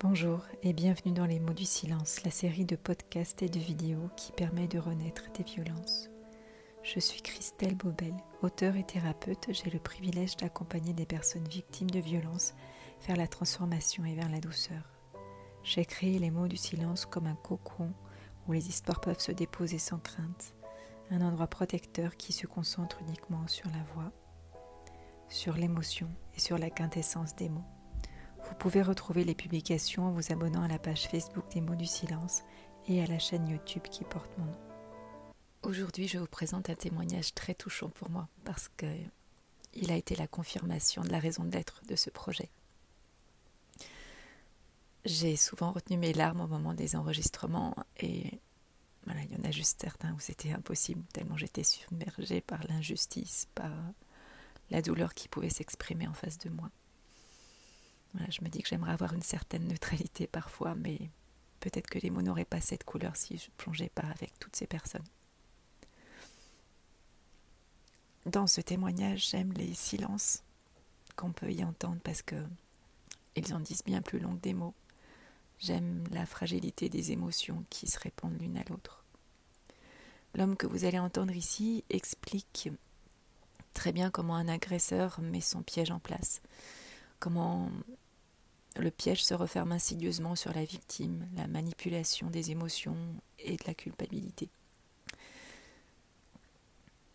Bonjour et bienvenue dans Les mots du silence, la série de podcasts et de vidéos qui permet de renaître des violences. Je suis Christelle Bobel, auteure et thérapeute. J'ai le privilège d'accompagner des personnes victimes de violences vers la transformation et vers la douceur. J'ai créé Les mots du silence comme un cocon où les histoires peuvent se déposer sans crainte, un endroit protecteur qui se concentre uniquement sur la voix, sur l'émotion et sur la quintessence des mots. Vous pouvez retrouver les publications en vous abonnant à la page Facebook des mots du silence et à la chaîne YouTube qui porte mon nom. Aujourd'hui, je vous présente un témoignage très touchant pour moi parce que il a été la confirmation de la raison d'être de ce projet. J'ai souvent retenu mes larmes au moment des enregistrements et voilà, il y en a juste certains où c'était impossible tellement j'étais submergée par l'injustice, par la douleur qui pouvait s'exprimer en face de moi je me dis que j'aimerais avoir une certaine neutralité parfois, mais peut-être que les mots n'auraient pas cette couleur si je ne plongeais pas avec toutes ces personnes. Dans ce témoignage, j'aime les silences qu'on peut y entendre parce que ils en disent bien plus long que des mots. J'aime la fragilité des émotions qui se répondent l'une à l'autre. L'homme que vous allez entendre ici explique très bien comment un agresseur met son piège en place, comment le piège se referme insidieusement sur la victime, la manipulation des émotions et de la culpabilité.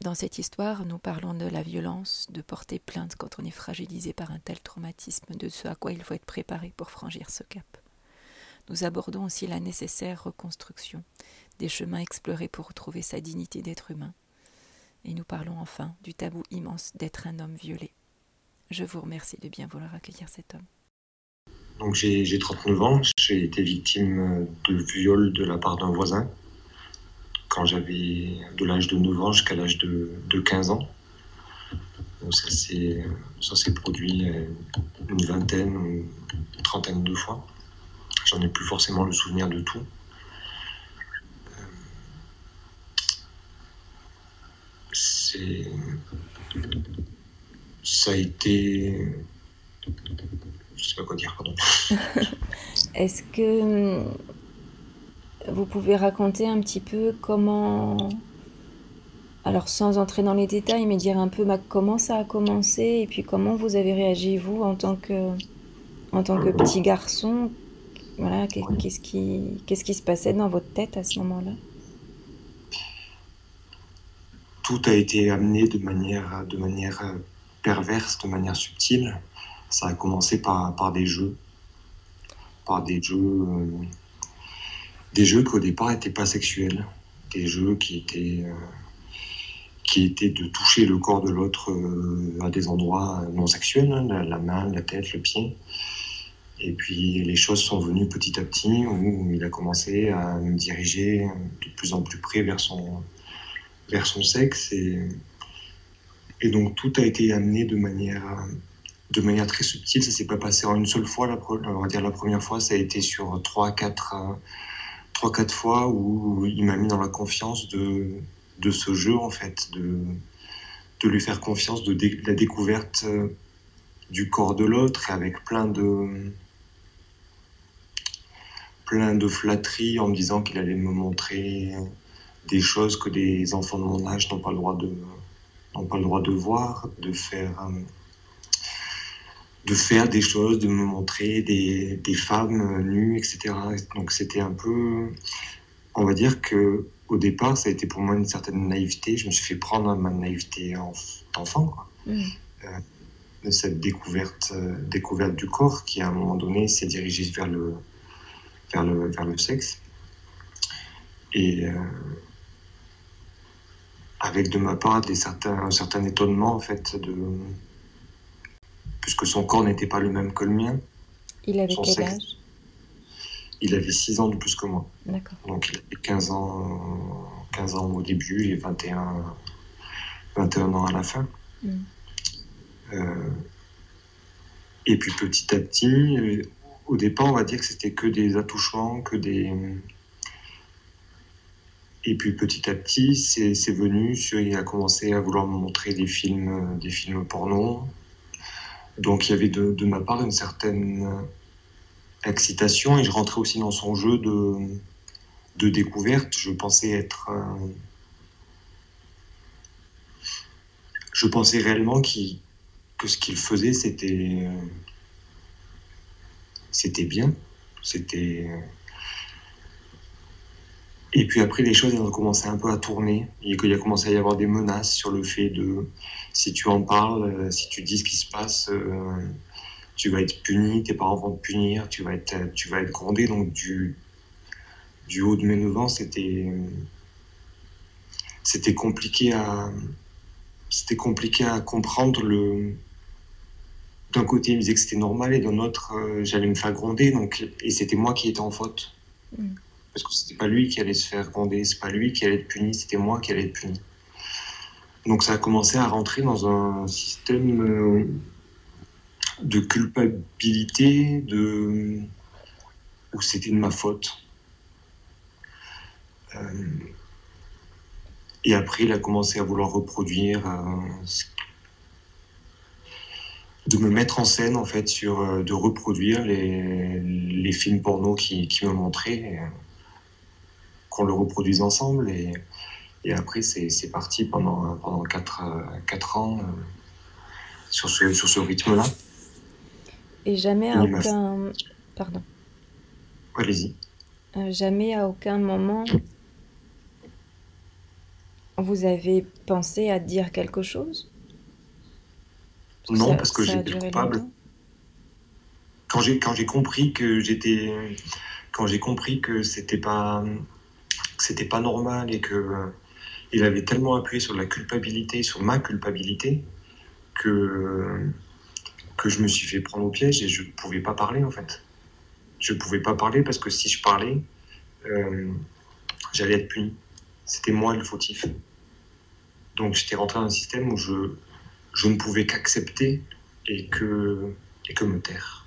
Dans cette histoire, nous parlons de la violence, de porter plainte quand on est fragilisé par un tel traumatisme, de ce à quoi il faut être préparé pour franchir ce cap. Nous abordons aussi la nécessaire reconstruction, des chemins explorés pour retrouver sa dignité d'être humain. Et nous parlons enfin du tabou immense d'être un homme violé. Je vous remercie de bien vouloir accueillir cet homme. Donc j'ai 39 ans, j'ai été victime de viol de la part d'un voisin quand j'avais de l'âge de 9 ans jusqu'à l'âge de, 15 ans. Ça s'est produit une vingtaine ou une trentaine de fois. J'en ai plus forcément le souvenir de tout. C'est ça a été je sais pas quoi dire, pardon. Est-ce que hum, vous pouvez raconter un petit peu comment, alors sans entrer dans les détails, mais dire un peu bah, comment ça a commencé et puis comment vous avez réagi vous en tant que, en tant que petit garçon? Voilà, qu'est-ce qui, qu'est-ce qui se passait dans votre tête à ce moment-là? Tout a été amené de manière, de manière perverse, de manière subtile ça a commencé par, par des jeux, par des jeux, euh, des jeux qui au départ n'étaient pas sexuels, des jeux qui étaient, euh, qui étaient de toucher le corps de l'autre euh, à des endroits non sexuels, hein, la, main, la tête, le pied. Et puis les choses sont venues petit à petit où il a commencé à me diriger de plus en plus près vers son, vers son sexe. Et, et donc tout a été amené de manière de manière très subtile. Ça s'est pas passé en une seule fois. La, on va dire la première fois, ça a été sur trois, quatre, euh, trois, quatre fois où il m'a mis dans la confiance de, de ce jeu en fait, de, de lui faire confiance de, la découverte euh, du corps de l'autre avec plein de plein de flatteries en me disant qu'il allait me montrer des choses que des enfants de mon âge n'ont pas le droit de n'ont pas le droit de voir, de faire euh, de faire des choses, de me montrer des, des femmes nues, etc. Donc c'était un peu, on va dire que au départ, ça a été pour moi une certaine naïveté. Je me suis fait prendre ma naïveté d'enfant, mmh. euh, cette découverte, euh, découverte du corps qui, à un moment donné, s'est dirigée vers le, vers le, vers le sexe. Et euh, avec de ma part des certains, un certain étonnement, en fait, de puisque son corps n'était pas le même que le mien. Il avait quel âge? Il avait 6 ans de plus que moi. D'accord. Donc il avait 15 ans, 15 ans au début et 21, 21 ans à la fin. Hmm. Euh, et puis petit à petit, euh, au départ, on va dire que c'était que des attouchements, que des. Et puis petit à petit, c'est venu, il a commencé à vouloir me montrer des films, des films porno, donc il y avait de, ma part une certaine, excitation et je rentrais aussi dans son jeu de, découverte. Je pensais être. je pensais réellement que ce qu'il faisait, c'était. euh, c'était bien. C'était. euh, Et puis après, les choses ont commencé un peu à tourner et qu'il a commencé à y avoir des menaces sur le fait de si tu en parles, euh, si tu dis ce qui se passe, euh, tu vas être puni, tes parents vont te punir, tu vas être, tu vas être grondé. Donc, du, du haut de mes 9 ans, c'était, c'était compliqué à, c'était compliqué à comprendre le. D'un côté, il me disait que c'était normal, et d'un autre, euh, j'allais me faire gronder, donc, et c'était moi qui étais en faute. Mm. Parce que c'était pas lui qui allait se faire gronder, c'est pas lui qui allait être puni, c'était moi qui allais être puni. Donc ça a commencé à rentrer dans un système euh, de culpabilité, de où c'était de ma faute. Euh, et après, il a commencé à vouloir reproduire, euh, de me mettre en scène en fait, sur, de reproduire les, films porno qui, me montraient, qu'on le reproduise ensemble. Et, et après, c'est parti pendant, pendant 4, ans euh, sur ce, sur ce rythme-là. Et jamais à m'a- aucun. Pardon. Allez-y. Euh, jamais à aucun moment vous avez pensé à dire quelque chose? Parce Non, ça- parce que j'étais coupable. quand j'ai compris que j'étais quand j'ai compris que c'était pas que c'était pas normal et que euh, il avait tellement appuyé sur la culpabilité sur ma culpabilité que que je me suis fait prendre au piège et je pouvais pas parler en fait. Je pouvais pas parler parce que si je parlais euh, j'allais être puni. C'était moi le fautif. Donc j'étais rentré dans un système où je je ne pouvais qu'accepter et que et que me taire.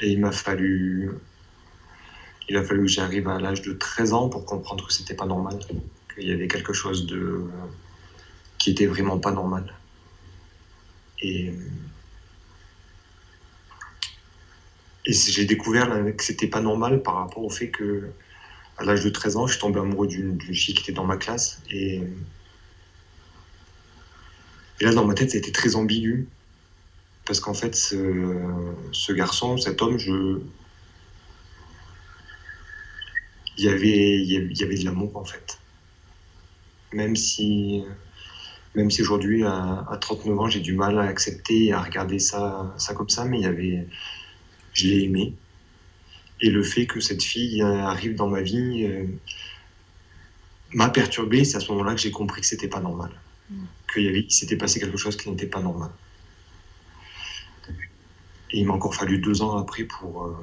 Et il m'a fallu. Il a fallu que j'arrive à l'âge de 13 ans pour comprendre que c'était pas normal. Qu'il y avait quelque chose qui était vraiment pas normal. Et. J'ai découvert que c'était pas normal par rapport au fait que, à l'âge de 13 ans, je suis tombé amoureux d'une fille qui était dans ma classe. Et. Là, dans ma tête, ça a été très ambigu parce qu'en fait, ce garçon, cet homme, je. Il y avait, il y avait, de l'amour en fait. Même si, même si aujourd'hui, à, à 39 ans, j'ai du mal à accepter et à regarder ça, ça comme ça, mais il y avait, je l'ai aimé. Et le fait que cette fille euh, arrive dans ma vie euh, m'a perturbé. C'est à ce moment-là que j'ai compris que c'était pas normal, Mm. qu'il s'était passé quelque chose qui n'était pas normal. Et il m'a encore fallu deux ans après pour, euh,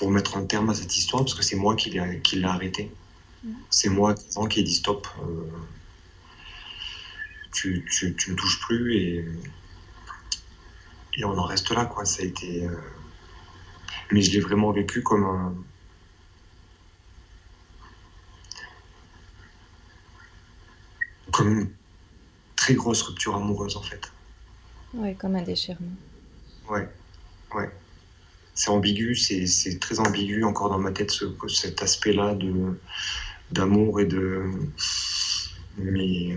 pour mettre un terme à cette histoire, parce que c'est moi qui l'ai arrêté. Mhm. C'est moi à 15 ans qui ai dit stop. euh, tu, tu, tu me touches plus et, et on en reste là, quoi. Ça a été. euh, Mais je l'ai vraiment vécu comme un. Comme une très grosse rupture amoureuse, en fait. Ouais, comme un déchirement. Ouais, ouais. C'est ambigu, c'est très ambigu encore dans ma tête ce, cet aspect-là d'amour et de. Mais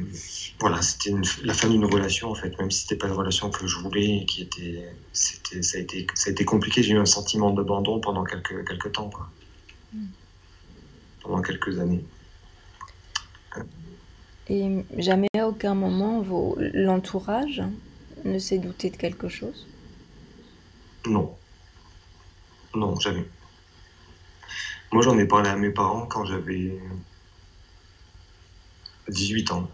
voilà, c'était la fin d'une relation en fait, même si c'était pas une relation que je voulais et qui était, c'était, ça a été, ça a été compliqué. J'ai eu un sentiment d'abandon pendant quelques quelques temps, quoi. Mm. Pendant quelques années. Et jamais à aucun moment l'entourage ne s'est douté de quelque chose? Non, non, jamais. Moi, j'en ai parlé à mes parents quand j'avais 18 ans.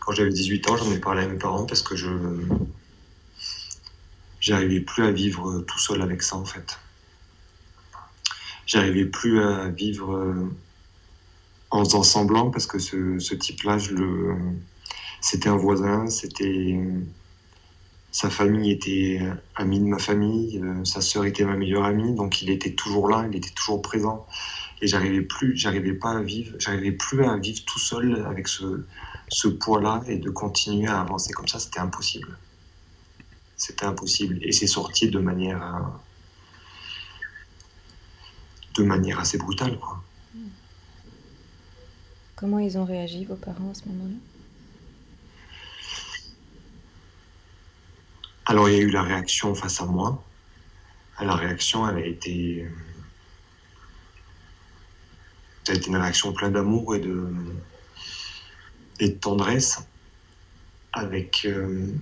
Quand j'avais 18 ans, j'en ai parlé à mes parents parce que je j'arrivais plus à vivre tout seul avec ça en fait. J'arrivais plus à vivre en semblant parce que ce, ce type-là, le c'était un voisin, c'était sa famille était euh, amie de ma famille, euh, sa sœur était ma meilleure amie, donc il était toujours là, il était toujours présent. Et j'arrivais plus, j'arrivais pas à vivre, j'arrivais plus à vivre tout seul avec ce, poids-là et de continuer à avancer comme ça, c'était impossible. C'était impossible. Et c'est sorti de manière, de manière assez brutale. Comment ils ont réagi, vos parents, à ce moment-là? Alors, il y a eu la réaction face à moi. La réaction, elle a été. Ça a été une réaction pleine d'amour et de, et de tendresse, avec euh,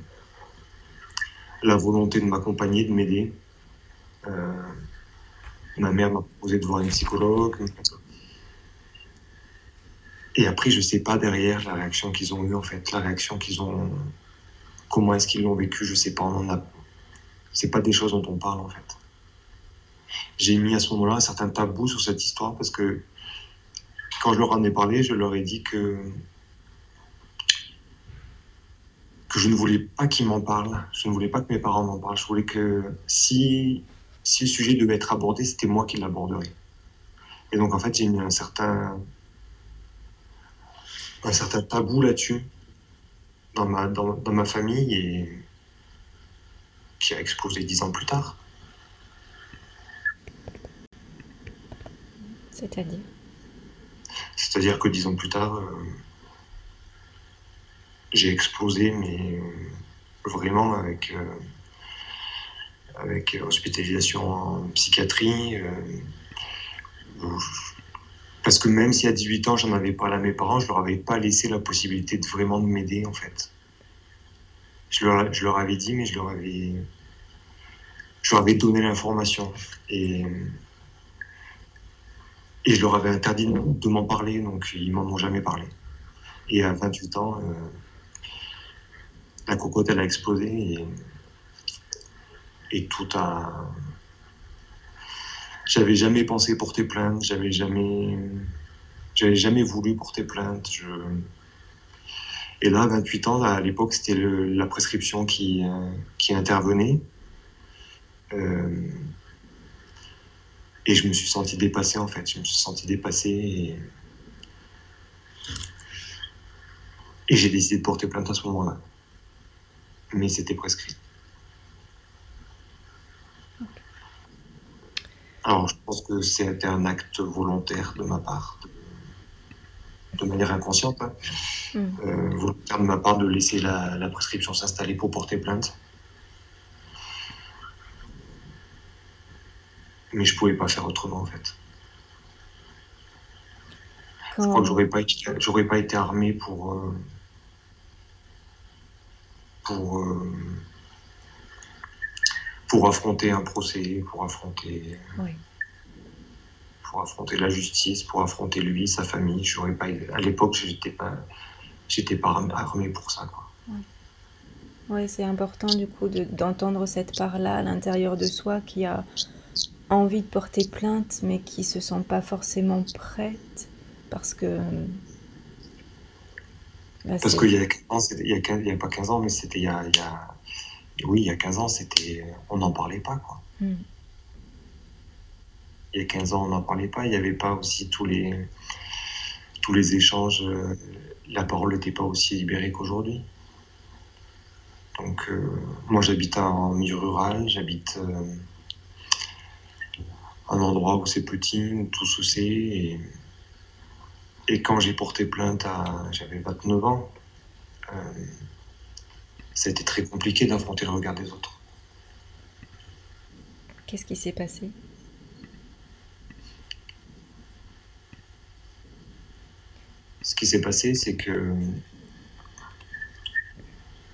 la volonté de m'accompagner, de m'aider. Euh, ma mère m'a proposé de voir une psychologue. Et après, je sais pas derrière la réaction qu'ils ont eue, en fait, la réaction qu'ils ont. Comment est-ce qu'ils l'ont vécu, je sais pas. On en a. C'est pas des choses dont on parle, en fait. J'ai mis à ce moment-là un certain tabou sur cette histoire parce que quand je leur en ai parlé, je leur ai dit que que je ne voulais pas qu'ils m'en parlent. Je ne voulais pas que mes parents m'en parlent. Je voulais que si, si le sujet devait être abordé, c'était moi qui l'aborderais. Et donc, en fait, j'ai mis un certain, un certain tabou là-dessus dans ma, dans, dans, ma famille et qui a explosé dix ans plus tard. C'est-à-dire? C'est-à-dire que dix ans plus tard, euh, j'ai explosé, mais euh, vraiment avec, euh, avec hospitalisation en psychiatrie. Parce que même si à 18 ans, j'en avais parlé à mes parents, je leur avais pas laissé la possibilité de vraiment de m'aider, en fait. Je leur, je leur, avais dit, mais je leur avais, je leur avais donné l'information. Et, et je leur avais interdit de m'en parler, donc ils m'en ont jamais parlé. Et à 28 ans, euh, la cocotte, elle a explosé et, et tout a. J'avais jamais pensé porter plainte, j'avais jamais, j'avais jamais voulu porter plainte. Et là, à 28 ans, à l'époque, c'était la prescription qui, euh, intervenait. Euh, et je me suis senti dépassé, en fait. Je me suis senti dépassé et j'ai décidé de porter plainte à ce moment-là mais c'était prescrit. Alors, je pense que c'était un acte volontaire de ma part, de, manière inconsciente, hein. mm. euh, volontaire de ma part de laisser la, prescription s'installer pour porter plainte. Mais je pouvais pas faire autrement, en fait. Je crois que j'aurais pas, j'aurais pas été armé pour. Euh, pour, euh, pour affronter un procès, pour affronter, pour affronter la justice, pour affronter lui, sa famille. J'aurais pas, à l'époque, j'étais pas, j'étais pas armé pour ça. Quoi. Oui, c'est important du coup d'entendre cette part-là à l'intérieur de soi qui a envie de porter plainte, mais qui se sent pas forcément prête parce que bah, Parce qu'il y a 15 ans, il y a, il y a pas 15 ans, mais c'était il, y a, il y a, oui, il y a 15 ans, c'était, on n'en parlait pas, quoi. Hmm. Il y a 15 ans, on n'en parlait pas. Il n'y avait pas aussi tous les, tous les échanges. Euh, la parole n'était pas aussi libérée qu'aujourd'hui. Donc, euh, moi, j'habite en milieu rural, j'habite euh, un endroit où c'est petit, où tout se sait. Et, et quand j'ai porté plainte, à, j'avais 29 ans, c'était très compliqué d'affronter le regard des autres. Qu'est-ce qui s'est passé? Ce qui s'est passé, c'est que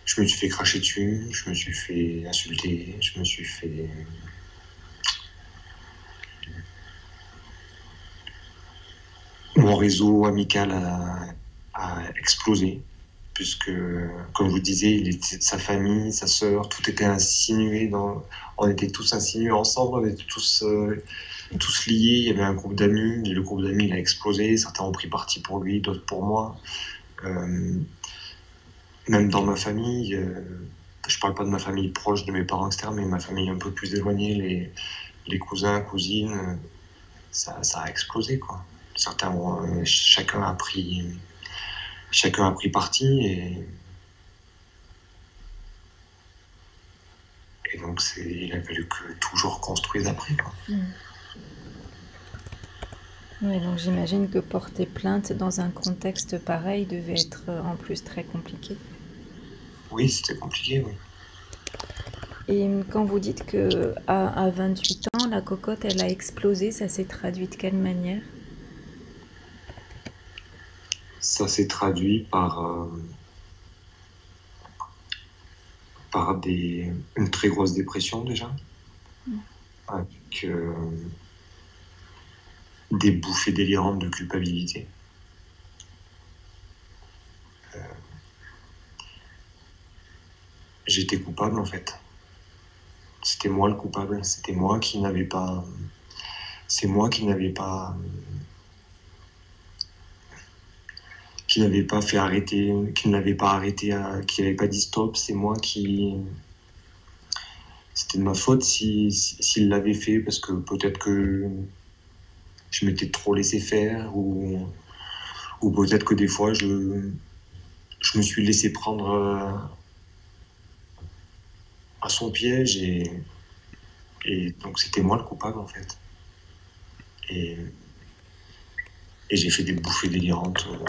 je me suis fait cracher dessus, je me suis fait insulter, je me suis fait mon réseau amical a, explosé, puisque, comme je vous disais, il était sa famille, sa sœur, tout était insinué, dans, on était tous insinués ensemble, on était tous, euh, tous liés, il y avait un groupe d'amis, le groupe d'amis a explosé, certains ont pris parti pour lui, d'autres pour moi. Euh, même dans ma famille, euh, je parle pas de ma famille proche de mes parents, etc., mais ma famille un peu plus éloignée, les, les cousins, cousines, ça, ça a explosé, quoi certains euh, chacun a pris chacun a pris parti et Et donc, il a fallu que tout je reconstruise après. Quoi. Mm. Oui, donc j'imagine que porter plainte dans un contexte pareil devait être euh, en plus très compliqué. Oui, c'était compliqué, oui. Et quand vous dites que à, 28 ans, la cocotte, elle a explosé, ça s'est traduit de quelle manière? Ça s'est traduit par, euh, par des, une très grosse dépression déjà, mm. avec euh, des bouffées délirantes de culpabilité. Euh, j'étais coupable en fait. C'était moi le coupable. C'était moi qui n'avais pas. C'est moi qui n'avais pas. N'avait pas fait arrêter, qui ne l'avait pas arrêté, qui n'avait pas dit stop. C'est moi qui. C'était de ma faute s'il si, l'avait fait parce que peut-être que je m'étais trop laissé faire ou, ou peut-être que des fois je, je me suis laissé prendre euh, à son piège et, et donc c'était moi le coupable en fait. Et, et j'ai fait des bouffées délirantes. Euh,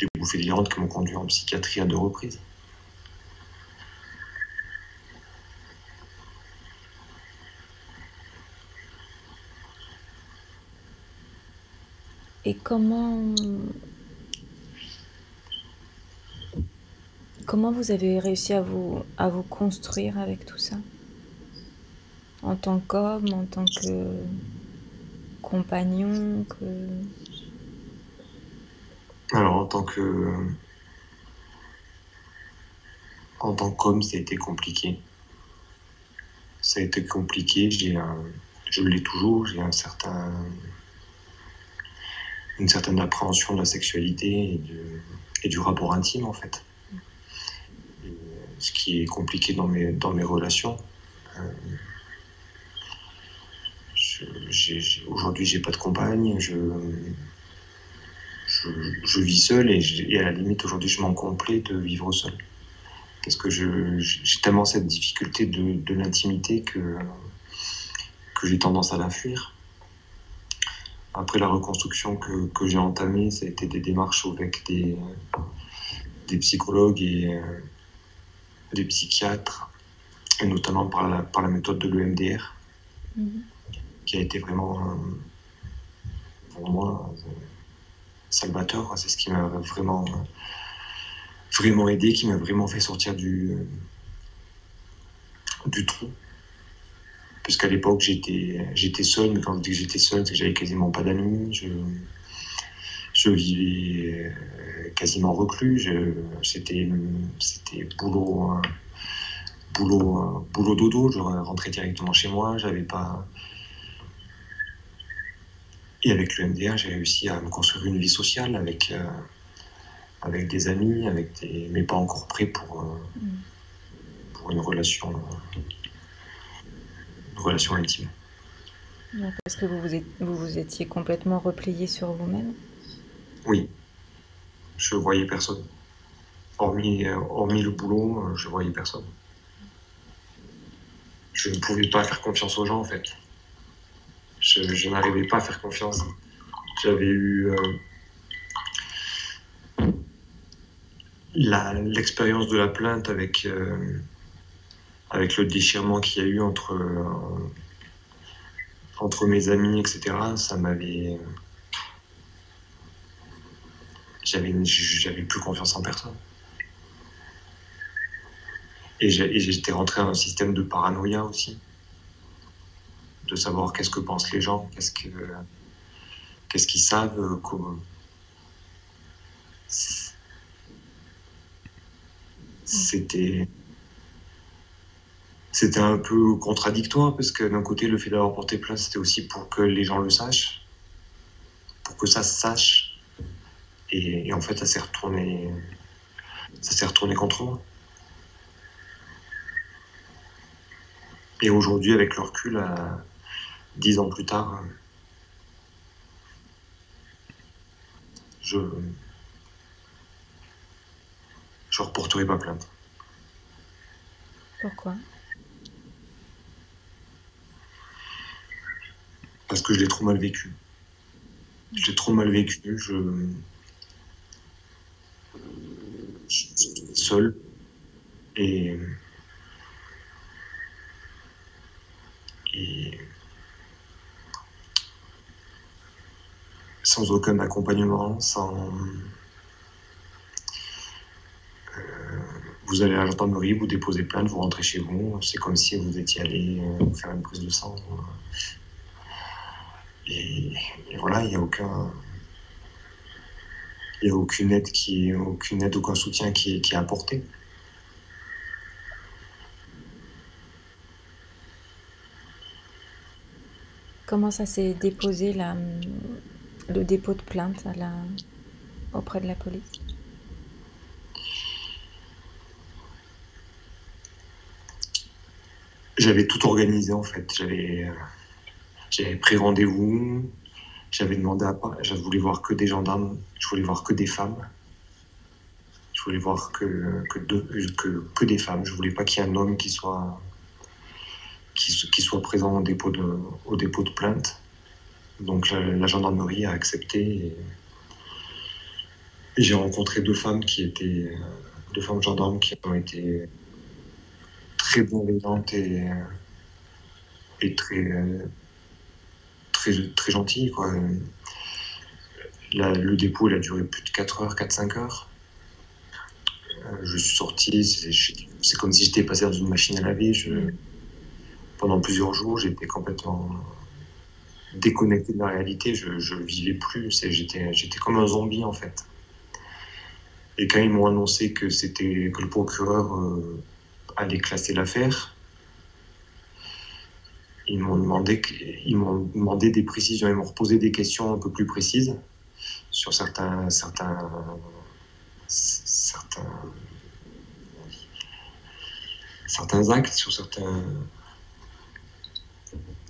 des bouffées délirantes qui m'ont conduit en psychiatrie à deux reprises. Et comment comment vous avez réussi à vous à vous construire avec tout ça? En tant qu'homme, en tant que compagnon, que Alors en tant que en tant qu'homme, ça a été compliqué. Ça a été compliqué. J'ai je l'ai toujours. J'ai un certain une certaine appréhension de la sexualité et, du rapport intime en fait. ce qui est compliqué dans mes, relations. Euh, Aujourd'hui, j'ai pas de compagne, je, je, vis seul et, à la limite, aujourd'hui, je m'en complais de vivre seul. Parce que j'ai tellement cette difficulté de, de l'intimité que, que j'ai tendance à la fuir. Après la reconstruction que, que j'ai entamée, ça a été des démarches avec des, des psychologues et euh, des psychiatres, et notamment par la, par la méthode de l'EMDR, mhm. qui a été vraiment, euh, pour moi, euh, salvateur. C'est ce qui m'a vraiment, vraiment aidé, qui m'a vraiment fait sortir du, du trou puisqu'à l'époque j'étais seul, mais quand je dis que j'étais seul, c'est que j'avais quasiment pas d'amis. Je, vivais euh, quasiment reclus. C'était boulot boulot boulot dodo. Je rentrais directement chez moi. J'avais pas et avec le MDR, j'ai réussi à me construire une vie sociale avec euh, avec des amis, avec des mais pas encore prêt pour euh, mm. pour une relation relation intime. Parce que vous vous, vous vous étiez complètement replié sur vous-même Oui. Je voyais personne. Hormis, euh, hormis le boulot, je voyais personne. Je ne pouvais pas faire confiance aux gens, en fait. Je, n'arrivais pas à faire confiance. J'avais eu euh, l'expérience de la plainte avec avec le déchirement qu'il y a eu entre, euh, entre mes amis, etc., ça m'avait. J'avais, j'avais plus confiance en personne. Et j'étais rentré dans un système de paranoïa aussi. De savoir qu'est-ce que pensent les gens, qu'est-ce, que, qu'est-ce qu'ils savent. Euh, comment... C'était c'était un peu contradictoire parce que d'un côté, le fait d'avoir porté plainte, c'était aussi pour que les gens le sachent, pour que ça se sache. Et, en fait, ça s'est retourné, ça s'est retourné contre moi. Et aujourd'hui, avec le recul, à dix ans plus tard, je je reporterai pas plainte. Pourquoi? Parce que je l'ai trop mal vécu. Je l'ai trop mal vécu. Je, je suis seul. Et, et sans aucun accompagnement, sans. Euh, vous allez à la gendarmerie, vous déposez plainte, vous rentrez chez vous. C'est comme si vous étiez allé euh, faire une prise de sang. Et, et voilà, il n'y a aucun. Il a aucune aide, qui, aucune aide, aucun soutien qui, qui est apporté. Comment ça s'est déposé là, le dépôt de plainte à la, auprès de la police J'avais tout organisé en fait. J'avais, j'avais pris rendez-vous. J'avais demandé à je voulais voir que des gendarmes, je voulais voir que des femmes. Je voulais voir que, que, que, des femmes. Je voulais pas qu'il y ait un homme qui soit qui soit présent au dépôt de, au dépôt de plainte. Donc la, gendarmerie a accepté et, j'ai rencontré deux femmes qui étaient deux femmes gendarmes qui ont été très bienveillantes et, et très gentilles le dépôt a duré plus de 4 heures, 4-5 heures. Euh, je suis sorti, c'est comme si j'étais passé dans une machine à laver. Pendant plusieurs jours, j'étais complètement déconnecté de la réalité. Je ne vivais plus. J'étais, comme un zombie en fait. Et quand ils m'ont annoncé que que le procureur euh, allait classer l'affaire, ils m'ont demandé demandé des précisions, ils m'ont reposé des questions un peu plus précises sur certains certains certains certains actes, sur certains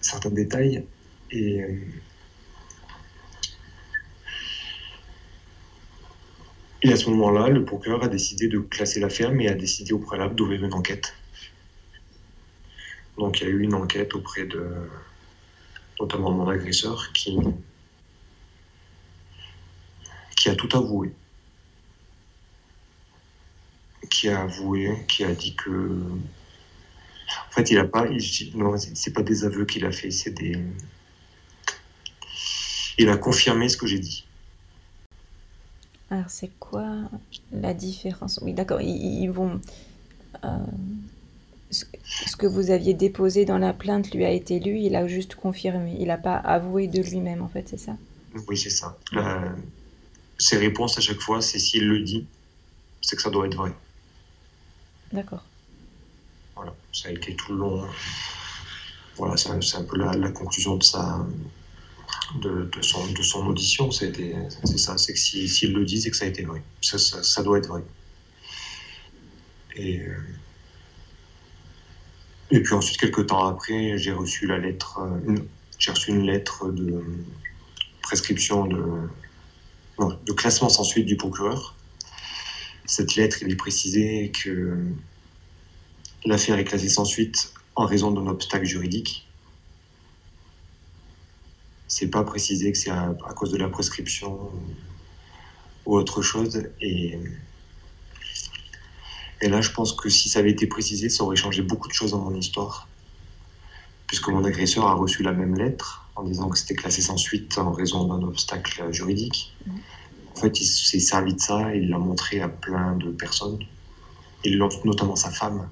certains détails. Et, euh, et à ce moment-là, le procureur a décidé de classer l'affaire, mais a décidé au préalable d'ouvrir une enquête. Donc il y a eu une enquête auprès de notamment mon agresseur qui, qui a tout avoué. Qui a avoué, qui a dit que en fait, il a pas. Non, c'est pas des aveux qu'il a fait, c'est des. Il a confirmé ce que j'ai dit. Alors, c'est quoi la différence? Oui, d'accord. Ils, ils, vont. Euh, ce que vous aviez déposé dans la plainte lui a été lu, il a juste confirmé. Il n'a pas avoué de lui-même, en fait, c'est ça? Oui, c'est ça. La... Ses réponses à chaque fois, c'est s'il le dit, c'est que ça doit être vrai. D'accord. Voilà, ça a été tout le long. Voilà, c'est un, un peu la, la, conclusion de, sa, de, son, audition. C'est ça, c'est que s'il si, le dit, c'est que ça a été vrai. Ça, doit être vrai. Et, et puis ensuite, quelques temps après, j'ai reçu la lettre, j'ai reçu une lettre de prescription de, de classement sans suite du procureur. Cette lettre, il est précisé que L'affaire est classée sans suite en raison d'un obstacle juridique. C'est pas précisé que c'est à, à, cause de la prescription ou autre chose. Et, et là, je pense que si ça avait été précisé, ça aurait changé beaucoup de choses dans mon histoire. Puisque mon agresseur a reçu la même lettre en disant que c'était classé sans suite en raison d'un obstacle juridique. En fait, il s'est servi de ça et il l'a montré à plein de personnes, et notamment sa femme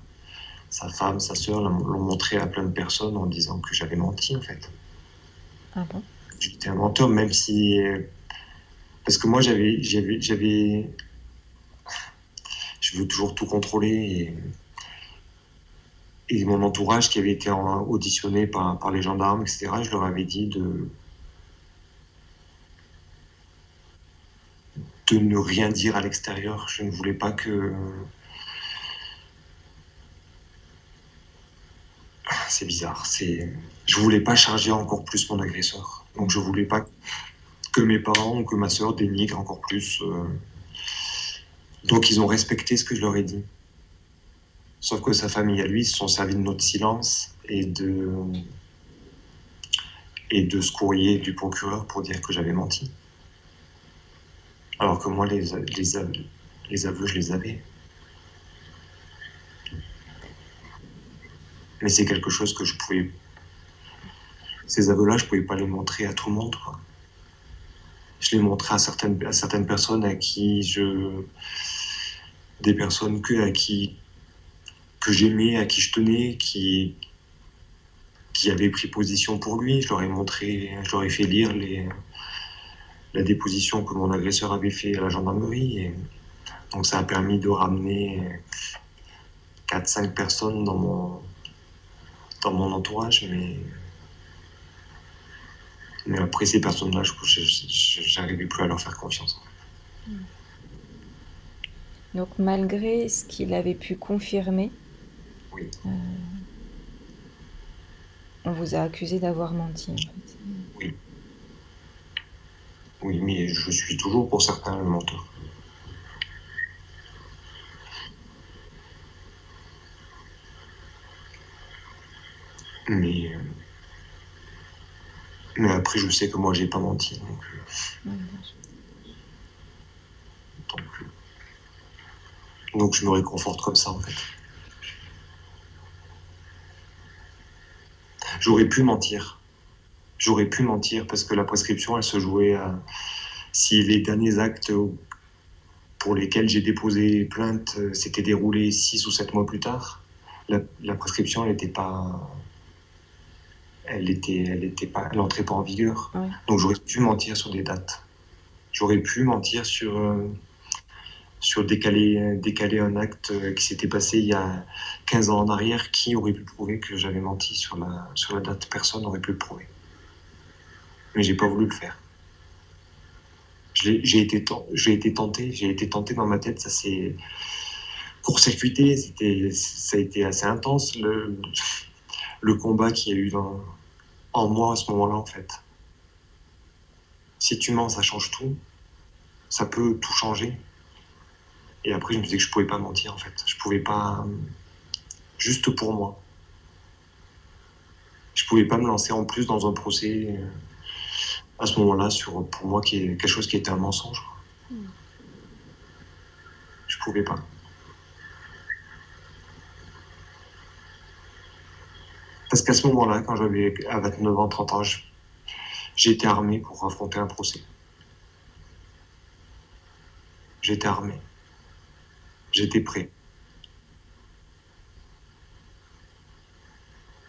sa femme, sa sœur l'ont montré à plein de personnes en disant que j'avais menti en fait. Ah bon? J'étais un menteur, même si. Parce que moi j'avais. j'avais Je veux toujours tout contrôler et. Et mon entourage qui avait été auditionné par, par les gendarmes, etc., je leur avais dit de. de ne rien dire à l'extérieur. Je ne voulais pas que c'est bizarre. C'est, je voulais pas charger encore plus mon agresseur. Donc je voulais pas que mes parents ou que ma sœur dénigrent encore plus. Euh... Donc ils ont respecté ce que je leur ai dit. Sauf que sa famille à lui se sont servis de notre silence et de, et de ce courrier du procureur pour dire que j'avais menti. Alors que moi, les, les, les aveux, je les avais. Mais c'est quelque chose que je pouvais. Ces aveux-là, je pouvais pas les montrer à tout le monde. Quoi. Je les montrais à certaines, à certaines personnes à qui je. Des personnes que, à qui, que j'aimais, à qui je tenais, qui, qui avaient pris position pour lui. Je leur ai montré, je leur ai fait lire la déposition que mon agresseur avait fait à la gendarmerie. Donc ça a permis de ramener 4-5 personnes dans mon, dans mon entourage, mais, mais après ces personnes-là, je n'arrivais plus à leur faire confiance. Donc malgré ce qu'il avait pu confirmer, oui. euh, on vous a accusé d'avoir menti. En fait. Oui. Oui, mais je suis toujours pour certains le menteur. Mais, euh, mais après, je sais que moi, j'ai pas menti. Donc, euh, donc, euh, donc je me réconforte comme ça, en fait. J'aurais pu mentir. J'aurais pu mentir parce que la prescription, elle se jouait à si les derniers actes pour lesquels j'ai déposé plainte s'étaient déroulés six ou sept mois plus tard. La, la prescription, elle n'était pas, elle était, elle était pas, n'entrait pas en vigueur. Ouais. Donc j'aurais pu mentir sur des dates. J'aurais pu mentir sur euh, sur décaler, décaler un acte euh, qui s'était passé il y a 15 ans en arrière. Qui aurait pu prouver que j'avais menti sur la, sur la date Personne n'aurait pu le prouver. Mais j'ai pas voulu le faire. J'ai été, j'ai été tenté, j'ai été tenté dans ma tête, ça s'est court-circuité, c'était, ça a été assez intense le, le combat qu'il y a eu dans, en moi à ce moment-là en fait. Si tu mens, ça change tout, ça peut tout changer. Et après, je me disais que je pouvais pas mentir en fait. Je pouvais pas. Juste pour moi. Je pouvais pas me lancer en plus dans un procès euh, à ce moment-là sur pour moi qui est quelque chose qui était un mensonge. quoi. Je pouvais pas. Parce qu'à ce moment-là, quand j'avais à 29 ans, 30 ans, je- j'étais armé pour affronter un procès. J'étais armé. J'étais prêt.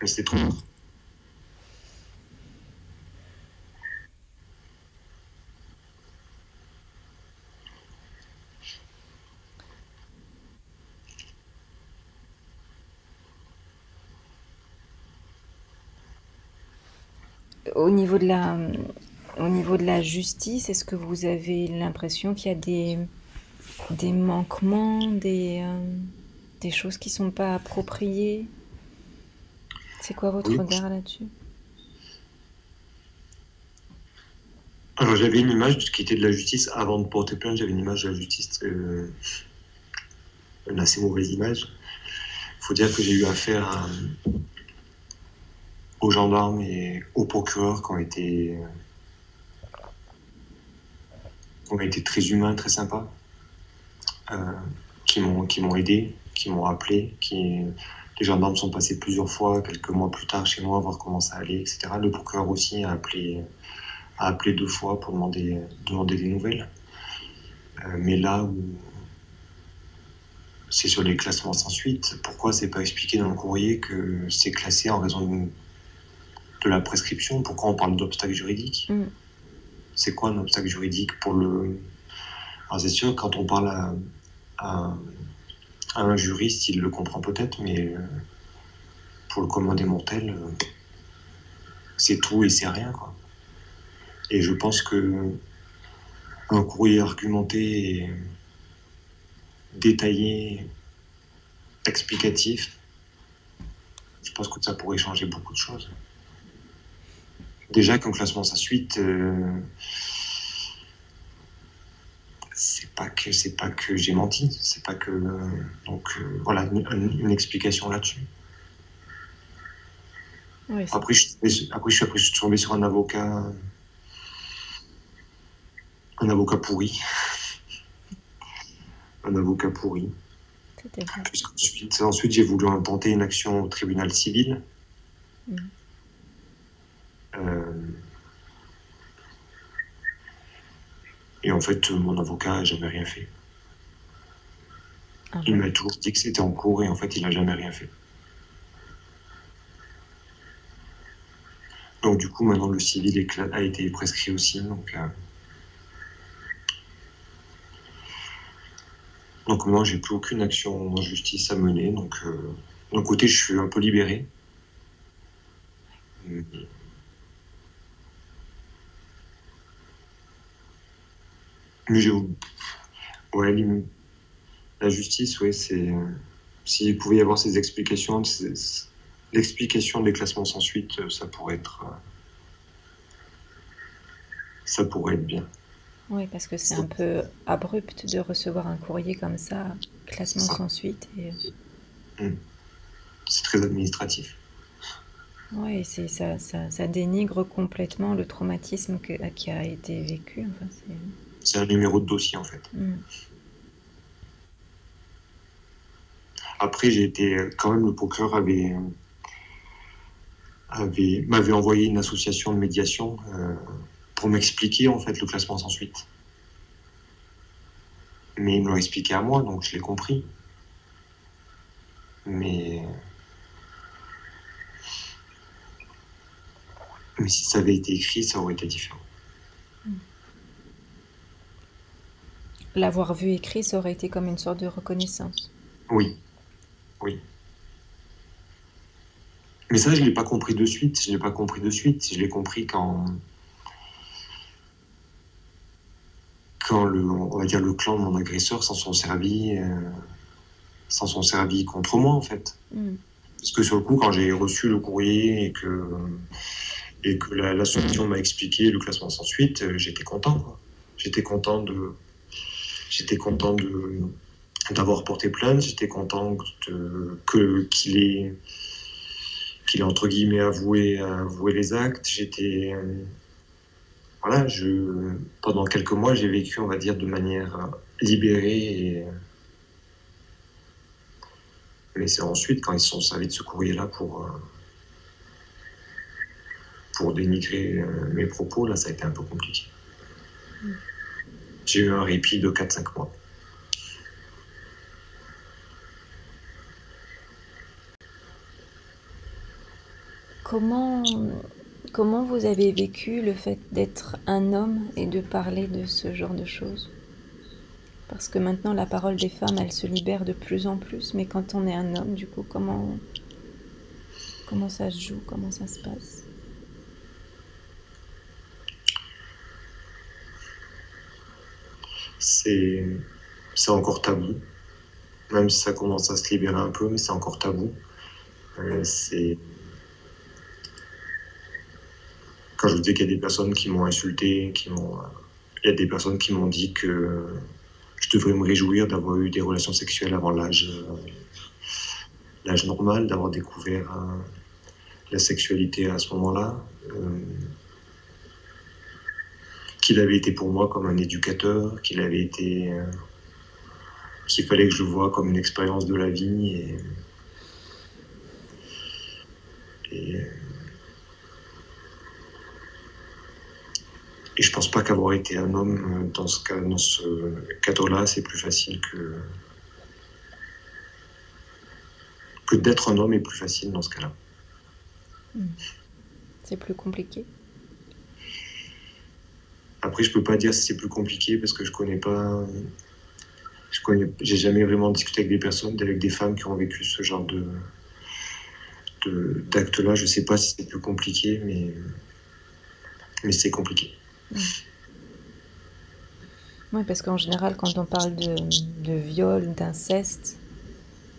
Mais c'était trop tard. Au niveau de la, au niveau de la justice, est-ce que vous avez l'impression qu'il y a des, des manquements, des, euh, des choses qui sont pas appropriées? C'est quoi votre Oui. regard là-dessus? Alors j'avais une image de ce qui était de la justice avant de porter plainte, j'avais une image de la justice, euh, une assez mauvaise image. Il faut dire que j'ai eu affaire à- aux gendarmes et aux procureurs qui ont été, qui ont été très humains, très sympas, euh, qui m'ont aidé, qui m'ont rappelé, qui les gendarmes sont passés plusieurs fois, quelques mois plus tard chez moi, voir comment ça allait, etc. Le procureur aussi a appelé a appelé deux fois pour demander, demander des nouvelles. Euh, mais là où c'est sur les classements sans suite, pourquoi c'est pas expliqué dans le courrier que c'est classé en raison de, la prescription Pourquoi on parle d'obstacle juridique Mm. C'est quoi un obstacle juridique pour le. Alors c'est sûr, quand on parle à, à- à un juriste, il le comprend peut-être, mais euh, pour le commun des mortels, euh, c'est tout et c'est rien, quoi. Et je pense que un courrier argumenté, et détaillé, explicatif, je pense que ça pourrait changer beaucoup de choses. Déjà qu'un classement sans suite, euh, c'est pas que c'est pas que j'ai menti, c'est pas que donc euh, voilà une, une explication là-dessus. Oui, Après, je, suis tombé sur- après, je suis, après, je suis tombé sur un avocat, un avocat pourri, un avocat pourri. Puisqu'ensuite, ensuite, j'ai voulu tenter une action au tribunal civil. Mhm. Euh, et en fait, mon avocat n'a jamais rien fait. Ah Il m'a toujours dit que c'était en cours et en fait, il n'a jamais rien fait. Donc, du coup, maintenant, le civil a été prescrit aussi. Donc, euh, donc maintenant, j'ai plus aucune action en justice à mener. Donc, euh, d'un côté, je suis un peu libéré. Euh, Mais j'ai. Ouais, la justice, oui, c'est. euh, S'il pouvait y avoir ces explications, l'explication des classements sans suite, euh, ça pourrait être. euh, Ça pourrait être bien. Oui, parce que c'est un peu abrupt de recevoir un courrier comme ça, classement Ça. sans suite. Et... C'est très administratif. Oui, c'est ça, ça, ça dénigre complètement le traumatisme que- qui a été vécu. Enfin, c'est... Un numéro de dossier, en fait. Mm. Après, j'ai été. Quand même, le procureur avait. avait m'avait envoyé une association de médiation euh, pour m'expliquer, en fait, le classement sans suite. Mais ils me l'ont expliqué à moi, donc je l'ai compris. Mais. Mais si ça avait été écrit, ça aurait été différent. L'avoir vu écrit, ça aurait été comme une sorte de reconnaissance. Oui, oui. Mais ça, je ne l'ai pas compris de suite. Je l'ai pas compris de suite. Je l'ai compris quand, quand le, on va dire le clan de mon agresseur s'en sont servis, euh, s'en sont servis contre moi en fait. Mm. Parce que sur le coup, quand j'ai reçu le courrier et que et que la- l'association m'a expliqué le classement sans suite, euh, j'étais content. quoi. J'étais content de, j'étais content d'avoir porté plainte. J'étais content que qu'il ait qu'il entre guillemets avoué avoué les actes. J'étais voilà, je pendant quelques mois, j'ai vécu, on va dire, de manière libérée. Mais c'est ensuite quand ils se sont servis de ce courrier-là pour pour dénigrer euh, mes propos, là, ça a été un peu compliqué. J'ai eu un répit de 4-5 mois. Comment, comment vous avez vécu le fait d'être un homme et de parler de ce genre de choses? Parce que maintenant, la parole des femmes, elle se libère de plus en plus, mais quand on est un homme, du coup, comment, comment ça se joue? Comment ça se passe? C'est encore tabou. Même si ça commence à se libérer un peu, mais c'est encore tabou. Euh, c'est quand je vous dis qu'il y a des personnes qui m'ont insulté, qui m'ont, il y a des personnes qui m'ont dit que je devrais me réjouir d'avoir eu des relations sexuelles avant l'âge euh, l'âge normal, d'avoir découvert euh, la sexualité à ce moment-là. Euh, qu'il avait été pour moi comme un éducateur, qu'il avait été. euh, qu'il fallait que je le voie comme une expérience de la vie. Et, et, et je pense pas qu'avoir été un homme dans ce, cas, dans ce cadre-là, c'est plus facile que. que d'être un homme est plus facile dans ce cas-là. C'est plus compliqué Après, je peux pas dire si c'est plus compliqué parce que je connais pas. Je connais, j'ai jamais vraiment discuté avec des personnes, avec des femmes qui ont vécu ce genre de de- d'actes-là. Je sais pas si c'est plus compliqué, mais mais c'est compliqué. Oui, parce qu'en général, quand on parle de, de viol, d'inceste,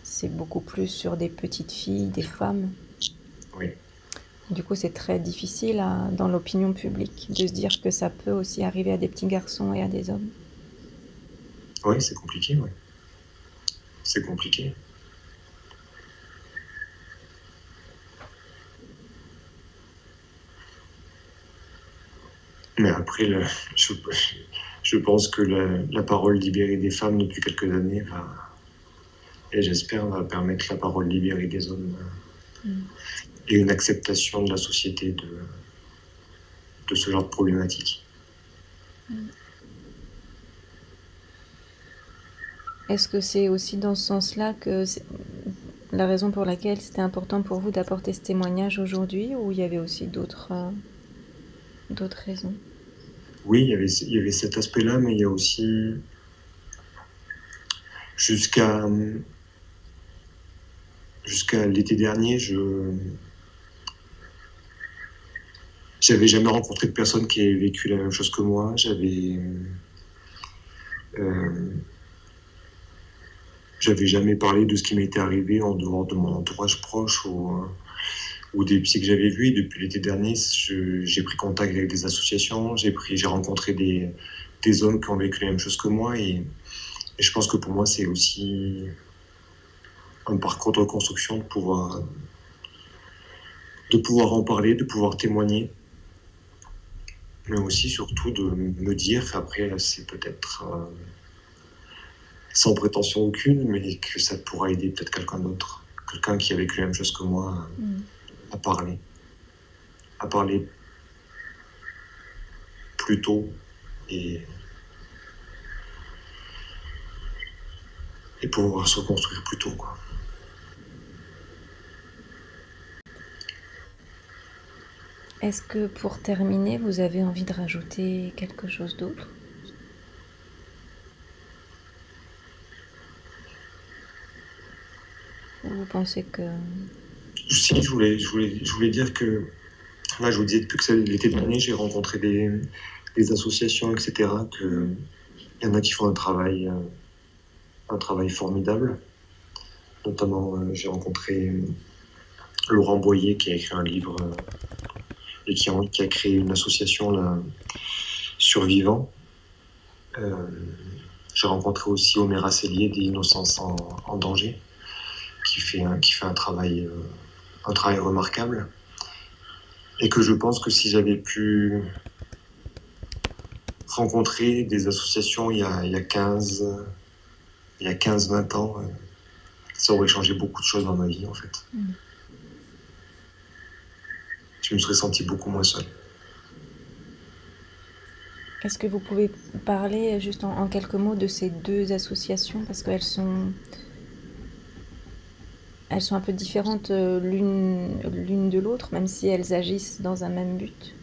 c'est beaucoup plus sur des petites filles, des femmes. Oui. Du coup, c'est très difficile à- dans l'opinion publique de se dire que ça peut aussi arriver à des petits garçons et à des hommes. Oui, c'est compliqué, ouais. C'est compliqué. Mais après, je, pense que la, parole libérée des femmes depuis quelques années va, et j'espère, va permettre la parole libérée des hommes mm. Et une acceptation de la société de, de ce genre de problématique. Mm. Est-ce que c'est aussi dans ce sens-là que la raison pour laquelle c'était important pour vous d'apporter ce témoignage aujourd'hui ou il y avait aussi d'autres euh, raisons? Oui, il y, avait, il y avait cet aspect-là, mais il y a aussi jusqu'à jusqu'à l'été dernier, je j'avais jamais rencontré de personne qui ait vécu la même chose que moi. J'avais euh, j'avais jamais parlé de ce qui m'était arrivé en dehors de mon entourage proche ou, ou des psys que j'avais vus. Depuis l'été dernier, j'ai pris contact avec des associations, j'ai j'ai rencontré des, des, hommes qui ont vécu la même chose que moi. Et, et je pense que pour moi, c'est aussi un parcours de reconstruction de pouvoir, de pouvoir en parler, de pouvoir témoigner mais aussi surtout de me dire, après c'est peut-être euh, sans prétention aucune, mais que ça pourra aider peut-être quelqu'un d'autre, quelqu'un qui a vécu la même chose que moi, mm. à parler. À parler plus tôt et, et pouvoir se reconstruire plus tôt. Quoi. Est-ce que pour terminer, vous avez envie de rajouter quelque chose d'autre? Vous pensez que... Si, je voulais, dire que, là, je vous disais, depuis que l'été dernier, j'ai rencontré des, associations, etc., qu'il y en a qui font un travail, euh, formidable. Notamment, euh, j'ai rencontré Laurent Boyer qui a écrit un livre euh, et qui, a créé une association là, Survivants. j'ai rencontré aussi Omer Asselier d'Innocence en, en danger qui fait euh, un travail remarquable. Et que je pense que si j'avais pu rencontrer des associations il y a, il y a 15, il y a 15-20 ans, euh, ça aurait changé beaucoup de choses dans ma vie en fait. Mm. Je me serais senti beaucoup moins seul. Est-ce que vous pouvez parler juste en, en, quelques mots de ces deux associations? Parce qu'elles sont elles sont un peu différentes euh, l'une de l'autre, même si elles agissent dans un même but.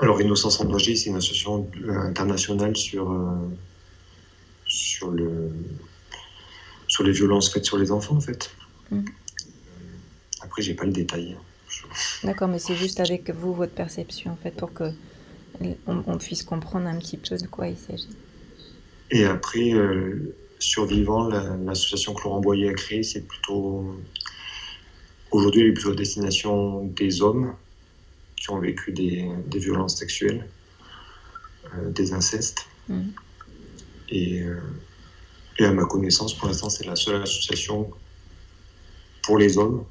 Alors, Innocence en danger, c'est une association internationale sur, euh, sur, le, sur les violences faites sur les enfants, en fait. Mm. Après, j'ai pas le détail. D'accord, mais c'est juste avec vous, votre perception, en fait, pour que on, puisse comprendre un petit peu de quoi il s'agit. Et après, euh, survivants, l'association Clorent Boyer a créée, c'est plutôt. Aujourd'hui, elle est plutôt à destination des hommes qui ont vécu des, violences sexuelles, euh, des incestes. Mmh. Et, euh, et, à ma connaissance, pour l'instant, c'est la seule association pour les hommes,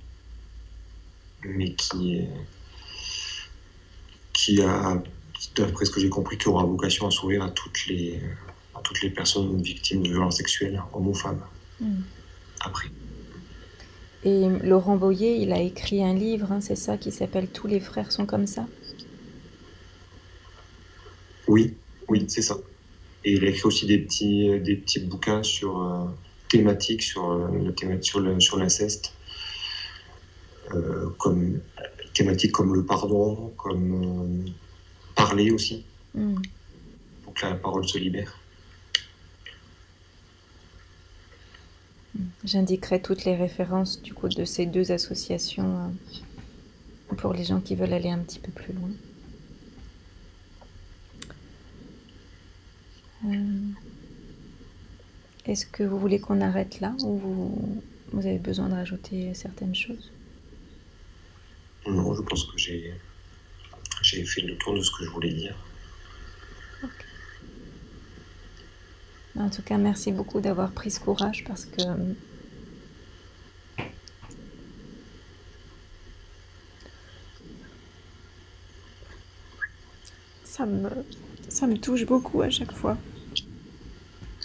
mais qui, qui a, d'après ce que j'ai compris, qui aura vocation à s'ouvrir à toutes les toutes les personnes victimes de violences sexuelles, hommes ou femmes. Hmm. Après. Et Laurent Boyer, il a écrit un livre, hein, c'est ça, qui s'appelle Tous les frères sont comme ça? Oui, oui, c'est ça. Et il a écrit aussi des petits, des petits bouquins sur euh, thématiques, sur, euh, le, sur l'inceste, comme thématiques comme le pardon, comme parler aussi, hmm. pour que la parole se libère. J'indiquerai toutes les références du coup de ces deux associations euh, pour les gens qui veulent aller un petit peu plus loin. Euh, est-ce que vous voulez qu'on arrête là ou vous, vous, avez besoin de rajouter certaines choses? Non, je pense que j'ai, j'ai fait le tour de ce que je voulais dire. En tout cas, merci beaucoup d'avoir pris ce courage parce que ça me, ça me touche beaucoup à chaque fois.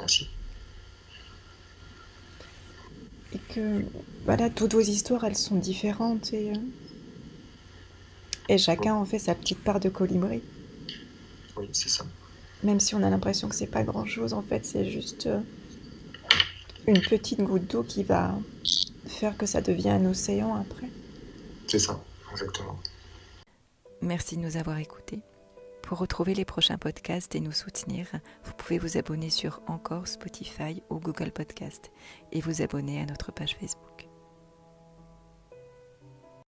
Merci. Et que, voilà, toutes vos histoires, elles sont différentes et, euh, et chacun en fait sa petite part de colibri. Oui, c'est ça. Même si on a l'impression que c'est pas grand chose, en fait, c'est juste euh, une petite goutte d'eau qui va faire que ça devient un océan après. C'est ça, exactement. Merci de nous avoir écoutés. Pour retrouver les prochains podcasts et nous soutenir, vous pouvez vous abonner sur Encore, Spotify ou Google Podcast et vous abonner à notre page Facebook.